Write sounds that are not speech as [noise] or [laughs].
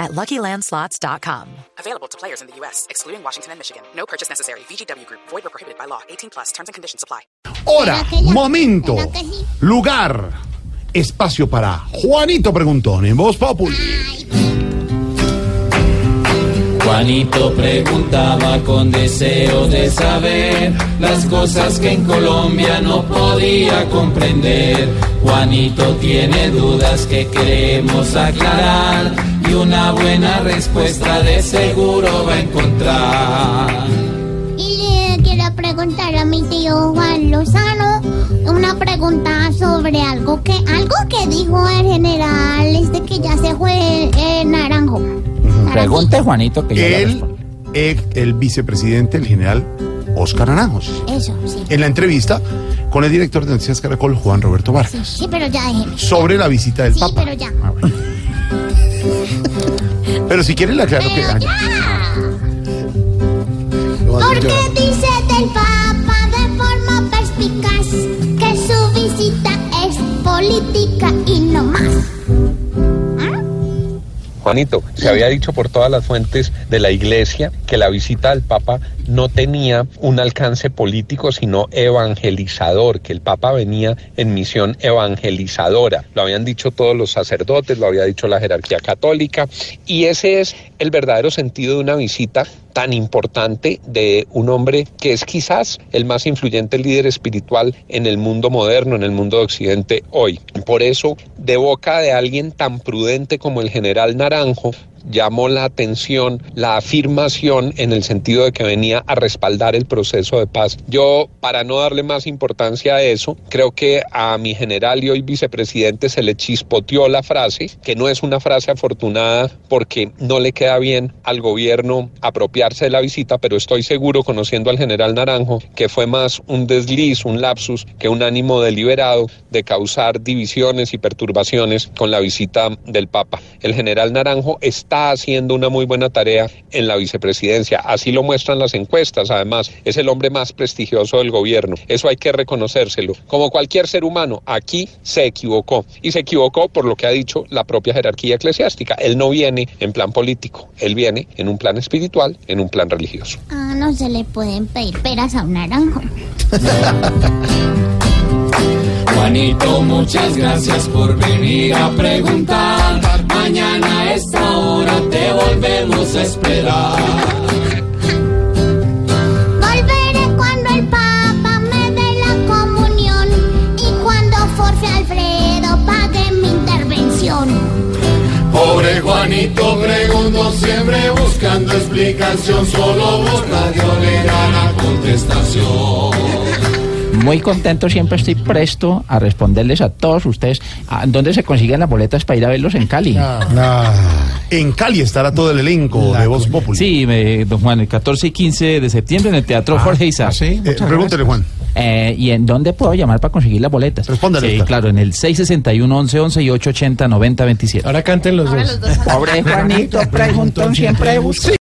at LuckyLandSlots.com. Available to players in the U.S., excluding Washington and Michigan. No purchase necessary. VGW Group. Void or prohibited by law. 18 plus. Terms and conditions apply. Hora, momento, lugar, espacio para Juanito Preguntón en Voz Populi. Juanito preguntaba con deseo de saber las cosas que en Colombia no podía comprender. Juanito tiene dudas que queremos aclarar y una buena respuesta de seguro va a encontrar. Y le quiero preguntar a mi tío Juan Lozano una pregunta sobre algo que algo que dijo el general este que ya se fue eh, Naranjo. Pregunte, Juanito, que yo El, el, el vicepresidente, el general Oscar Naranjos. Eso, sí. En la entrevista con el director de Noticias Caracol, Juan Roberto Vargas, Sí, pero ya déjeme. sobre la visita del Sí, Papa. pero ya. Ah, bueno. Pero si quieren le aclaro que... Pero ya. ¿Por qué dice Juanito, se había dicho por todas las fuentes de la iglesia que la visita del Papa no tenía un alcance político, sino evangelizador, que el Papa venía en misión evangelizadora. Lo habían dicho todos los sacerdotes, lo había dicho la jerarquía católica, y ese es el verdadero sentido de una visita tan importante de un hombre que es quizás el más influyente líder espiritual en el mundo moderno, en el mundo de Occidente hoy. Por eso, de boca de alguien tan prudente como el general Naranjo, llamó la atención la afirmación en el sentido de que venía a respaldar el proceso de paz. Yo, para no darle más importancia a eso, creo que a mi general y hoy vicepresidente se le chispoteó la frase, que no es una frase afortunada porque no le queda bien al gobierno apropiarse de la visita, pero estoy seguro, conociendo al general Naranjo, que fue más un desliz, un lapsus, que un ánimo deliberado de causar divisiones y perturbaciones con la visita del Papa. El general Naranjo está haciendo una muy buena tarea en la vicepresidencia, así lo muestran las encuestas, además es el hombre más prestigioso del gobierno, eso hay que reconocérselo. Como cualquier ser humano, aquí se equivocó y se equivocó por lo que ha dicho la propia jerarquía eclesiástica. Él no viene en plan político, él viene en un plan espiritual, en un plan religioso. Ah, no se le pueden pedir peras a un naranjo. [laughs] Juanito, muchas gracias por venir a preguntar. Mañana a esta hora te volvemos a esperar. Volveré cuando el Papa me dé la comunión y cuando Forfe Alfredo pague mi intervención. Pobre Juanito preguntó siempre buscando explicación, solo vos radio le da la contestación. Muy contento, siempre estoy presto a responderles a todos ustedes. ¿A ¿Dónde se consiguen las boletas para ir a verlos en Cali? Ah, en Cali estará todo el elenco de Voz Populi. Sí, me- don Juan, el 14 y 15 de septiembre en el Teatro Jorge Isaac. Eh, pregúntele, Juan. Eh, ¿Y en dónde puedo llamar para conseguir las boletas? Respóndale, Sí, claro, en el 661 11 11 y 880 90 27. Pobre Juanito, preguntón, siempre busco.